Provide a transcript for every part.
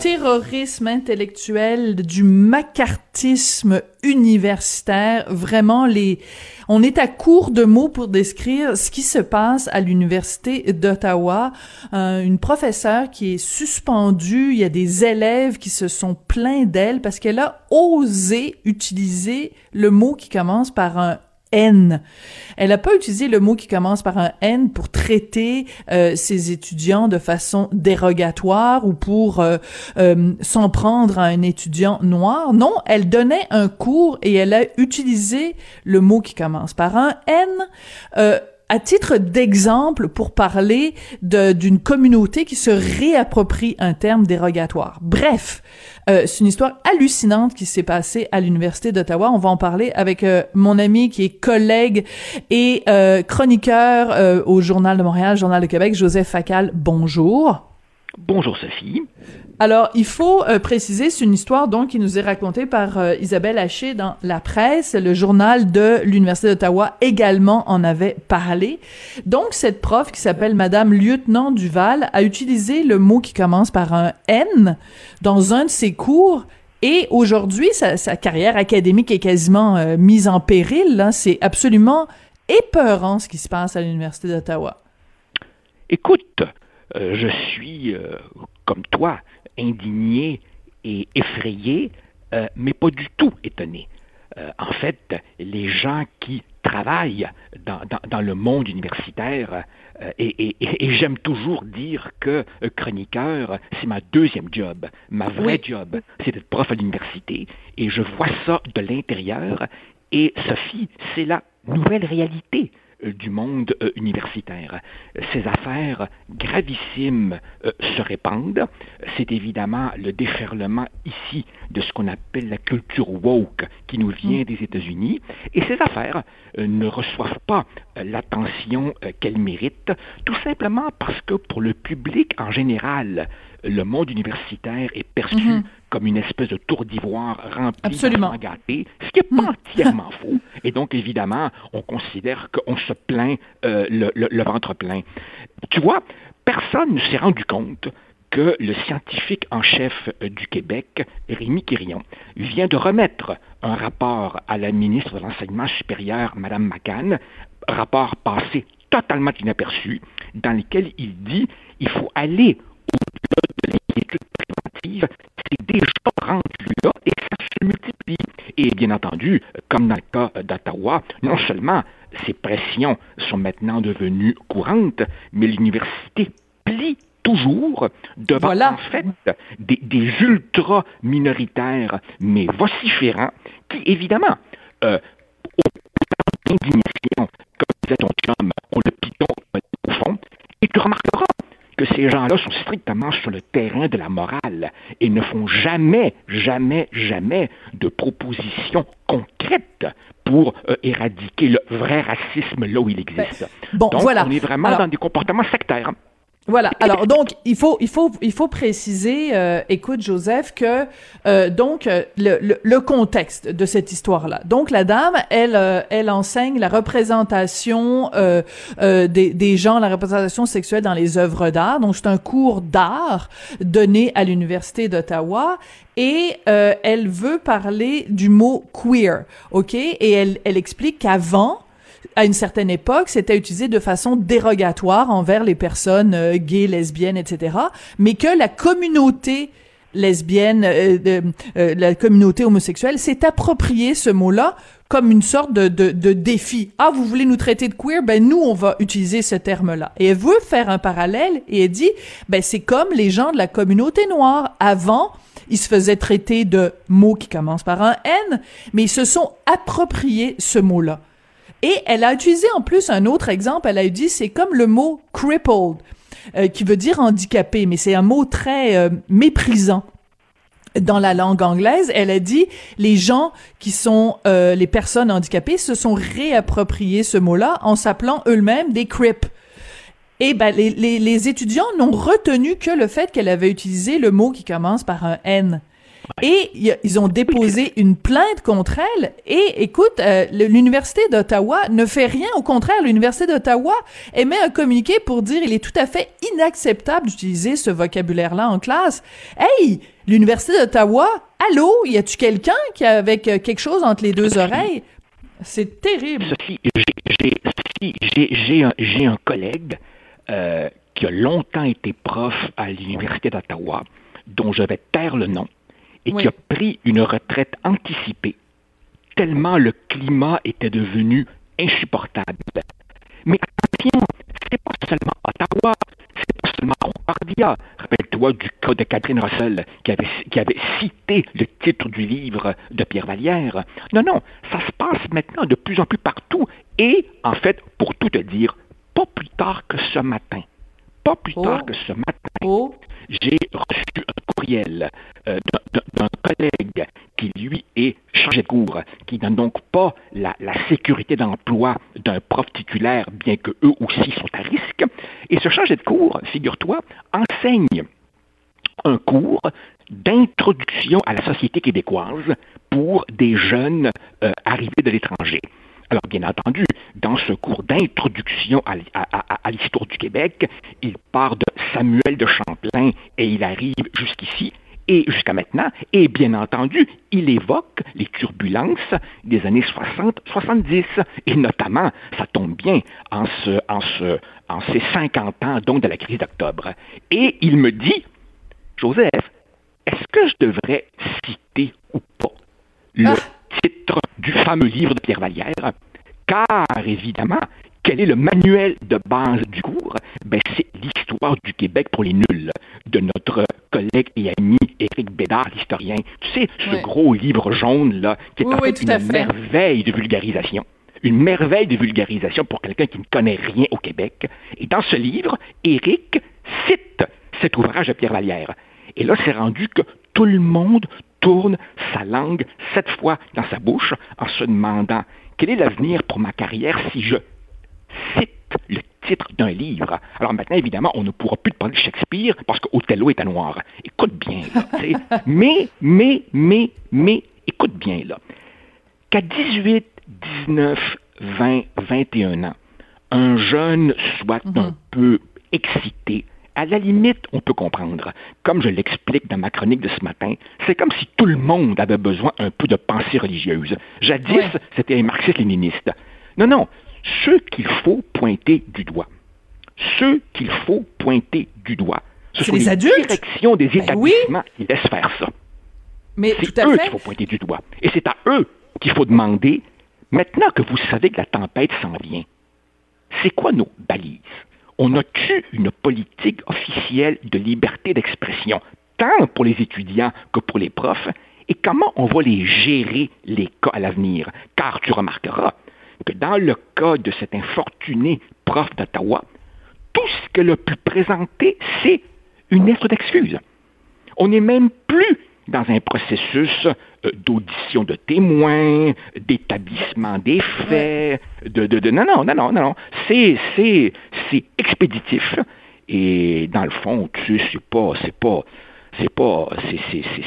Terrorisme intellectuel, du macartisme universitaire, vraiment les on est à court de mots pour décrire ce qui se passe à l'université d'Ottawa. Euh, une professeure qui est suspendue, il y a des élèves qui se sont plaints d'elle parce qu'elle a osé utiliser le mot qui commence par un N. Elle n'a pas utilisé le mot qui commence par un N pour traiter euh, ses étudiants de façon dérogatoire ou pour euh, euh, s'en prendre à un étudiant noir. Non, elle donnait un cours et elle a utilisé le mot qui commence par un N à titre d'exemple pour parler d'une communauté qui se réapproprie un terme dérogatoire. Bref, euh, c'est une histoire hallucinante qui s'est passée à l'Université d'Ottawa. On va en parler avec euh, mon ami qui est collègue et euh, chroniqueur au Journal de Montréal, Journal de Québec, Joseph Facal. Bonjour. Bonjour Sophie. Alors, il faut euh, préciser, c'est une histoire donc qui nous est racontée par euh, Isabelle Haché dans La Presse. Le journal de l'Université d'Ottawa également en avait parlé. Donc, cette prof qui s'appelle Madame Lieutenant Duval a utilisé le mot qui commence par un N dans un de ses cours et aujourd'hui, sa, carrière académique est quasiment euh, mise en péril. C'est absolument épeurant ce qui se passe à l'Université d'Ottawa. Écoute, je suis, comme toi, indigné et effrayé, euh, mais pas du tout étonné. Euh, en fait, les gens qui travaillent dans, le monde universitaire, euh, et, j'aime toujours dire que chroniqueur, c'est ma deuxième job. Ma vraie job, c'est d'être prof à l'université, et je vois ça de l'intérieur. Et Sophie, c'est la nouvelle réalité euh, du monde euh, universitaire. Ces affaires gravissimes euh, se répandent. C'est évidemment le déferlement ici de ce qu'on appelle la culture woke qui nous vient mm. des États-Unis. Et ces affaires ne reçoivent pas l'attention qu'elles méritent, tout simplement parce que pour le public en général, le monde universitaire est perçu mm-hmm. comme une espèce de tour d'ivoire rempli Absolument. gâté, ce qui n'est pas mm. entièrement faux. Et donc, évidemment, on considère qu'on se plaint euh, le, ventre plein. Tu vois, personne ne s'est rendu compte que le scientifique en chef euh, du Québec, Rémi Quirion, vient de remettre un rapport à la ministre de l'Enseignement supérieur, Mme McCann, rapport passé totalement inaperçu, dans lequel il dit il faut aller de c'est déjà rendu là et ça se multiplie. Et bien entendu, comme dans le cas d'Ottawa, non seulement ces pressions sont maintenant devenues courantes, mais l'université plie toujours devant en fait des, ultra-minoritaires, mais vociférants, qui évidemment, euh, ces gens-là sont strictement sur le terrain de la morale et ne font jamais, jamais, jamais de propositions concrètes pour euh, éradiquer le vrai racisme là où il existe. Ben, bon, Donc, voilà. on est vraiment dans des comportements sectaires. Voilà. Alors donc il faut il faut il faut préciser, euh, écoute Joseph, que euh, donc euh, le, le, contexte de cette histoire-là. Donc la dame, elle elle enseigne la représentation des, des gens, la représentation sexuelle dans les œuvres d'art. Donc c'est un cours d'art donné à l'université d'Ottawa et elle veut parler du mot queer, ok? Et elle elle explique qu'avant à une certaine époque, c'était utilisé de façon dérogatoire envers les personnes euh, gays, lesbiennes, etc., mais que la communauté lesbienne, euh, euh, la communauté homosexuelle s'est approprié ce mot-là comme une sorte de, de, de, défi. Ah, vous voulez nous traiter de queer? Ben, nous, on va utiliser ce terme-là. Et elle veut faire un parallèle et elle dit, ben, c'est comme les gens de la communauté noire. Avant, ils se faisaient traiter de mots qui commencent par un N, mais ils se sont appropriés ce mot-là. Et elle a utilisé en plus un autre exemple. Elle a dit c'est comme le mot crippled, euh, qui veut dire handicapé, mais c'est un mot très euh, méprisant dans la langue anglaise, elle a dit les gens qui sont euh, les personnes handicapées se sont réappropriés ce mot-là en s'appelant eux-mêmes des crip. Et ben les, les, les étudiants n'ont retenu que le fait qu'elle avait utilisé le mot qui commence par un N. et ils ont déposé une plainte contre elle. Et écoute, euh, l'Université d'Ottawa ne fait rien. Au contraire, l'Université d'Ottawa émet un communiqué pour dire il est tout à fait inacceptable d'utiliser ce vocabulaire-là en classe. Hey, l'Université d'Ottawa, allô, y a-tu quelqu'un qui a euh, quelque chose entre les deux oreilles? C'est terrible. j'ai un, un, collègue euh, qui a longtemps été prof à l'Université d'Ottawa, dont je vais taire le nom, et qui a pris une retraite anticipée, tellement le climat était devenu insupportable. Mais attention, c'est pas seulement Ottawa, c'est pas seulement Concordia. Rappelle-toi du cas de Catherine Russell qui avait, qui avait cité le titre du livre de Pierre Vallière. Non, non, ça se passe maintenant de plus en plus partout. Et, en fait, pour tout te dire, pas plus tard que ce matin, pas plus tard oh. que ce matin, oh. J'ai reçu un courriel euh, d'un collègue qui, lui, est chargé de cours, qui n'a donc pas la, sécurité d'emploi d'un prof titulaire, bien que eux aussi sont à risque. Et ce chargé de cours, figure-toi, enseigne un cours d'introduction à la société québécoise pour des jeunes euh, arrivés de l'étranger. Alors, bien entendu, dans ce cours d'introduction à, l'histoire du Québec, il part de Samuel de Champlain et il arrive jusqu'ici et jusqu'à maintenant, et bien entendu, il évoque les turbulences des années 60-70, et notamment, ça tombe bien, en, ce, en, ce, en ces 50 ans donc de la crise d'octobre. Et il me dit, Joseph, est-ce que je devrais citer ou pas le ah titre du fameux livre de Pierre Vallière, car évidemment, quel est le manuel de base du cours? Ben, c'est l'histoire du Québec pour les nuls de notre collègue et ami Éric Bédard, l'historien. Tu sais, ce gros livre jaune, là, qui est en fait une merveille de vulgarisation. Une merveille de vulgarisation pour quelqu'un qui ne connaît rien au Québec. Et dans ce livre, Éric cite cet ouvrage de Pierre Vallière. Et là, c'est rendu que tout le monde, tourne sa langue sept fois dans sa bouche en se demandant quel est l'avenir pour ma carrière si je cite le titre d'un livre? Alors maintenant, évidemment, on ne pourra plus te parler de Shakespeare parce qu'Othello est à noir. Écoute bien, là. mais, mais, mais, mais, écoute bien, là. Qu'à 18, 19, 20, 21 ans, un jeune soit un mhm. peu excité à la limite, on peut comprendre. Comme je l'explique dans ma chronique de ce matin, c'est comme si tout le monde avait besoin un peu de pensée religieuse. Jadis, c'était un marxiste-léniniste. Non, non, ceux qu'il faut pointer du doigt. Ceux qu'il faut pointer du doigt. Ce sont les, adultes? directions des ben établissements qui laissent faire ça. Mais c'est eux qu'il faut pointer du doigt. Et c'est à eux qu'il faut demander, maintenant que vous savez que la tempête s'en vient, c'est quoi nos balises? On a-tu une politique officielle de liberté d'expression, tant pour les étudiants que pour les profs, et comment on va les gérer, les cas à l'avenir? Car tu remarqueras que dans le cas de cet infortuné prof d'Ottawa, tout ce qu'elle a pu présenter, c'est une lettre d'excuse. On n'est même plus dans un processus euh, d'audition de témoins, d'établissement des faits, de, de, de, non, non, non, non, non, c'est, c'est, c'est expéditif. Et dans le fond, tu sais, c'est pas, c'est pas, c'est pas,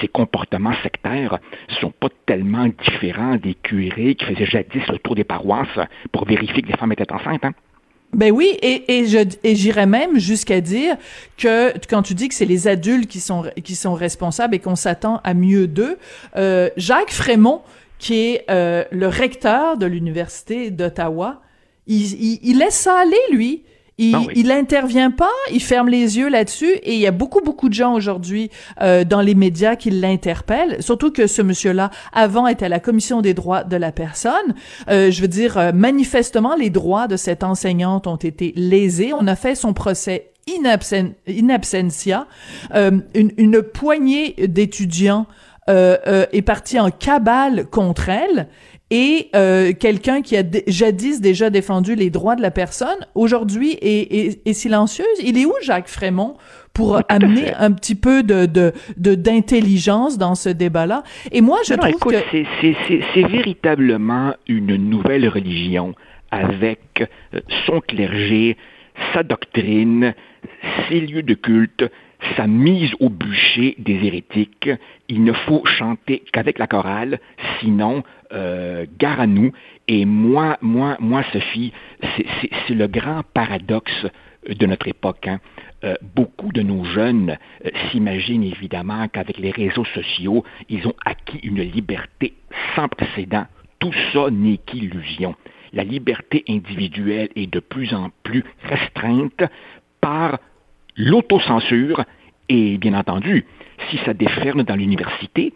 ces comportements sectaires sont pas tellement différents des curés qui faisaient jadis le tour des paroisses pour vérifier que les femmes étaient enceintes. Hein? Ben oui, et, et je et j'irais même jusqu'à dire que quand tu dis que c'est les adultes qui sont qui sont responsables et qu'on s'attend à mieux d'eux, euh, Jacques Frémont, qui est euh, le recteur de l'université d'Ottawa, il, il, il, laisse ça aller lui. Il, ah il intervient pas, il ferme les yeux là-dessus et il y a beaucoup beaucoup de gens aujourd'hui euh, dans les médias qui l'interpellent, surtout que ce monsieur-là avant était à la commission des droits de la personne. Euh, je veux dire euh, manifestement les droits de cette enseignante ont été lésés. On a fait son procès in, absentia. Euh, une, une, poignée d'étudiants euh, est partie en cabale contre elle et euh, quelqu'un qui a jadis déjà défendu les droits de la personne, aujourd'hui est, est, silencieuse. Il est où Jacques Frémont pour amener un petit peu de d'intelligence de, dans ce débat-là? Et moi, je trouve écoute, que c'est véritablement une nouvelle religion avec euh, son clergé, sa doctrine, ses lieux de culte, sa mise au bûcher des hérétiques. Il ne faut chanter qu'avec la chorale, sinon, euh, gare à nous. Et moi, moi, moi, Sophie, c'est le grand paradoxe de notre époque. Hein. Euh, beaucoup de nos jeunes euh, s'imaginent évidemment qu'avec les réseaux sociaux, ils ont acquis une liberté sans précédent. Tout ça n'est qu'illusion. La liberté individuelle est de plus en plus restreinte par l'autocensure et bien entendu, si ça déferle dans l'université,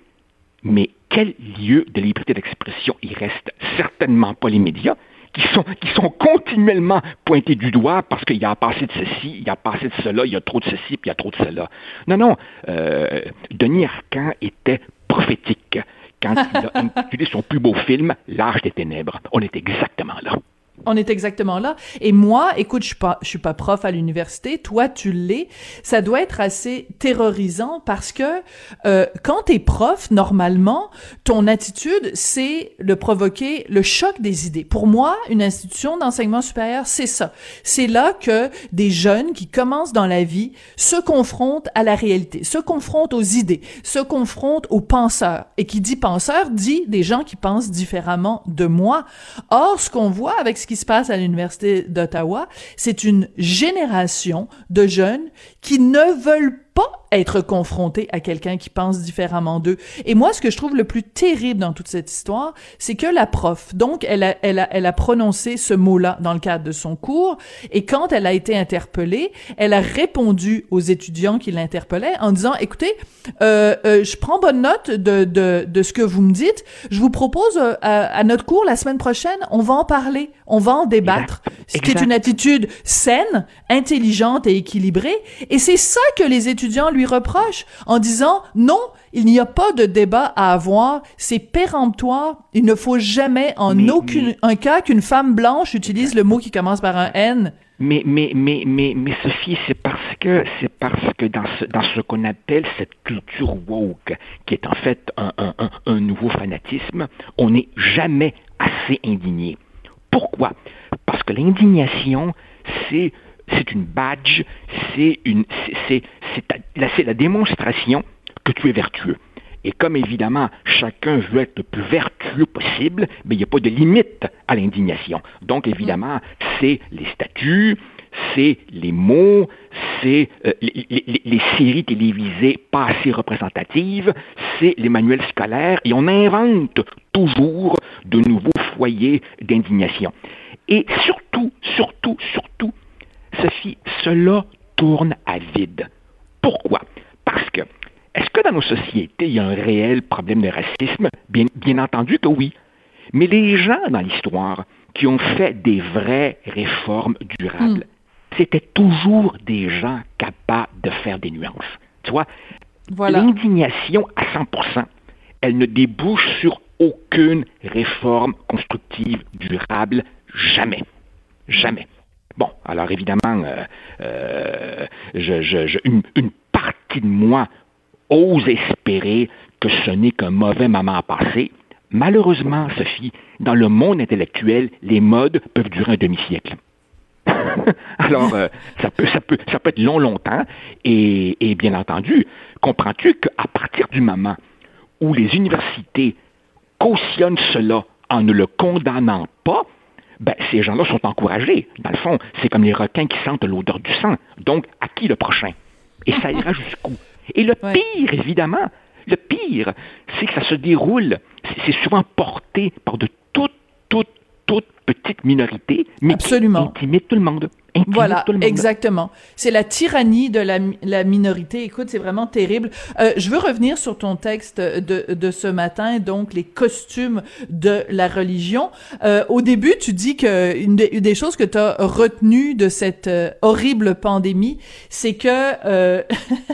mais quel lieu de liberté d'expression il reste? Certainement pas les médias, qui sont, qui sont continuellement pointés du doigt parce qu'il y a passé de ceci, il y a passé de cela, il y a trop de ceci, puis il y a trop de cela. Non, non, euh, Denis Arcand était prophétique quand il a intitulé son plus beau film, L'âge des ténèbres. On est exactement là. On est exactement là. Et moi, écoute, je suis pas, suis pas prof à l'université. Toi, tu l'es. Ça doit être assez terrorisant parce que euh, quand t'es prof, normalement, ton attitude, c'est de provoquer le choc des idées. Pour moi, une institution d'enseignement supérieur, c'est ça. C'est là que des jeunes qui commencent dans la vie se confrontent à la réalité, se confrontent aux idées, se confrontent aux penseurs. Et qui dit penseur dit des gens qui pensent différemment de moi. Or, ce qu'on voit avec ce qui se passe à l'Université d'Ottawa, c'est une génération de jeunes qui ne veulent pas être confrontés à quelqu'un qui pense différemment d'eux. Et moi, ce que je trouve le plus terrible dans toute cette histoire, c'est que la prof, donc, elle a, elle a, elle a prononcé ce mot-là dans le cadre de son cours, et quand elle a été interpellée, elle a répondu aux étudiants qui l'interpellaient en disant, écoutez, euh, euh, je prends bonne note de, de, de ce que vous me dites, je vous propose euh, à, notre cours la semaine prochaine, on va en parler, on va en débattre. C'est une attitude saine, intelligente et équilibrée, et c'est ça que les étudiants lui reproche en disant non, il n'y a pas de débat à avoir, c'est péremptoire, il ne faut jamais en aucun un cas qu'une femme blanche utilise le mot qui commence par un N. Mais, mais, mais, mais, mais Sophie, c'est parce que, c'est parce que dans ce, dans ce qu'on appelle cette culture woke, qui est en fait un, un, un nouveau fanatisme, on n'est jamais assez indigné. Pourquoi? Parce que l'indignation, c'est c'est une badge, c'est une, c'est, c'est la démonstration que tu es vertueux. Et comme évidemment chacun veut être le plus vertueux possible, mais il n'y a pas de limite à l'indignation. Donc évidemment, c'est les statuts, c'est les mots, c'est euh, les, séries télévisées pas assez représentatives, c'est les manuels scolaires, et on invente toujours de nouveaux foyers d'indignation. Et surtout, surtout, surtout, Sophie, cela tourne à vide. Pourquoi? Parce que, est-ce que dans nos sociétés, il y a un réel problème de racisme? Bien, bien entendu que oui. Mais les gens dans l'histoire qui ont fait des vraies réformes durables, hmm. c'était toujours des gens capables de faire des nuances. Tu vois, l'indignation à 100%, elle ne débouche sur aucune réforme constructive durable, jamais. Jamais. Bon, alors évidemment, euh, euh, une, partie de moi ose espérer que ce n'est qu'un mauvais moment passé. Malheureusement, Sophie, dans le monde intellectuel, les modes peuvent durer un demi-siècle. Alors, euh, ça, peut, ça, peut, ça peut être long, longtemps. Et, et bien entendu, comprends-tu qu'à partir du moment où les universités cautionnent cela en ne le condamnant pas, ben, ces gens-là sont encouragés. Dans le fond, c'est comme les requins qui sentent l'odeur du sang. Donc, à qui le prochain? Et ça ira jusqu'où? Et le pire, évidemment, le pire, c'est que ça se déroule, c'est souvent porté par de toutes, toutes, toutes petites minorités, mais Absolument. qui intimident tout le monde. Voilà, exactement. C'est la tyrannie de la, la minorité. Écoute, c'est vraiment terrible. Euh, je veux revenir sur ton texte de, de ce matin, donc les costumes de la religion. Euh, au début, tu dis que une, des choses que tu as retenues de cette euh, horrible pandémie, c'est que euh,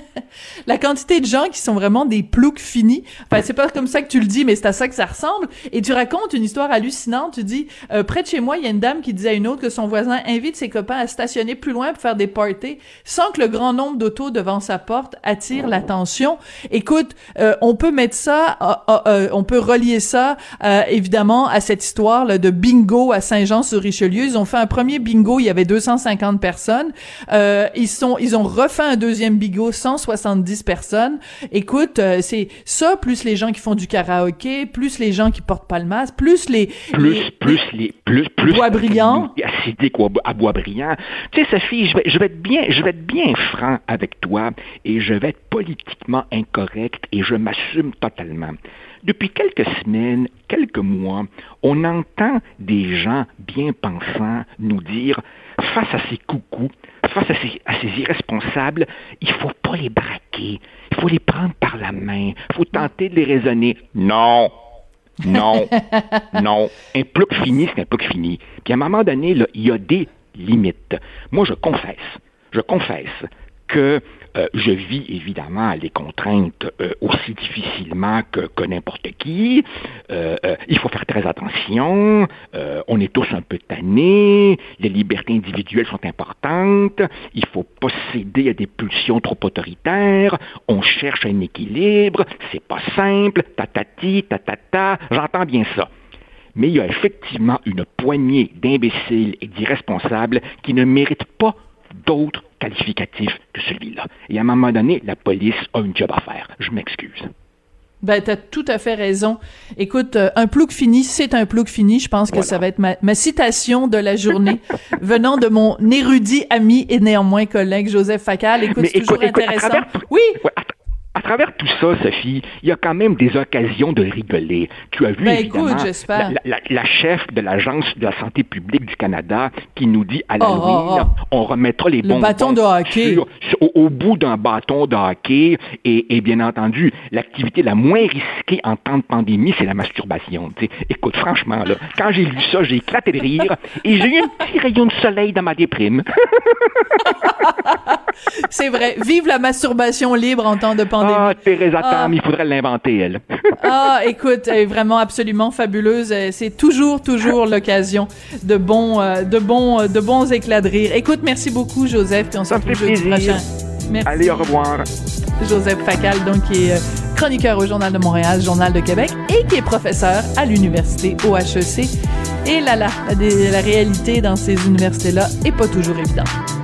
la quantité de gens qui sont vraiment des ploucs finis. Enfin, c'est pas comme ça que tu le dis, mais c'est à ça que ça ressemble. Et tu racontes une histoire hallucinante. Tu dis, euh, près de chez moi, il y a une dame qui disait à une autre que son voisin invite ses copains à stationner plus loin pour faire des parties sans que le grand nombre d'autos devant sa porte attire l'attention. Écoute, euh, on peut mettre ça, euh, on peut relier ça évidemment à cette histoire là, de bingo à Saint-Jean-sur-Richelieu. Ils ont fait un premier bingo, il y avait 250 personnes. ils sont, ils ont refait un deuxième bingo, 170 personnes. Écoute, c'est ça plus les gens qui font du karaoké, plus les gens qui portent pas le masque, plus les plus plus les plus plus bois brillants à bois brillant. Tu sais Sophie, je vais, je vais être bien je vais être bien franc avec toi et je vais être politiquement incorrect et je m'assume totalement. Depuis quelques semaines, quelques mois, on entend des gens bien pensants nous dire face à ces coucous, face à ces, à ces irresponsables, il faut pas les braquer, il faut les prendre par la main, il faut tenter de les raisonner. Non, non, non. Un plouc fini, c'est un plouc fini. Puis à un moment donné, il y a des limites. Moi, je confesse, je confesse que euh, je vis évidemment les contraintes euh, aussi difficilement que, n'importe qui. Euh, il faut faire très attention. on est tous un peu tannés. Les libertés individuelles sont importantes. Il faut pas céder à des pulsions trop autoritaires. On cherche un équilibre. C'est pas simple. Tatati, tatata. J'entends bien ça mais il y a effectivement une poignée d'imbéciles et d'irresponsables qui ne méritent pas d'autres qualificatifs que celui-là. Et à un moment donné, la police a une job à faire. Je m'excuse. Ben, t'as tout à fait raison. Écoute, euh, un plouc fini, c'est un plouc fini. Je pense que ça va être ma, citation de la journée venant de mon érudit ami et néanmoins collègue Joseph Facal. Écoute, c'est toujours intéressant. oui à travers tout ça, Sophie, il y a quand même des occasions de rigoler. Tu as vu ben, évidemment la, chef de l'Agence de la santé publique du Canada qui nous dit à l'Halloween, oh, oh, oh. on remettra les bons bâtons de hockey au, bout d'un bâton de hockey. Et, bien entendu, l'activité la moins risquée en temps de pandémie, c'est la masturbation. Écoute, franchement, là, quand j'ai lu ça, j'ai éclaté de rire et j'ai eu un petit rayon de soleil dans ma déprime. c'est vrai. Vive la masturbation libre en temps de pandémie. Ah, Teresa Tam, ah. il faudrait l'inventer, elle. ah, écoute, elle est vraiment absolument fabuleuse. C'est toujours, toujours l'occasion de bons, euh, de bons, euh, de bons éclats de rire. Écoute, merci beaucoup, Joseph, puis on se retrouve jeudi prochain. Merci. Allez, au revoir. Joseph Facal, donc, qui est euh, chroniqueur au Journal de Montréal, Journal de Québec, et qui est professeur à l'université au HEC. Et là, là, la, la réalité dans ces universités-là est pas toujours évidente.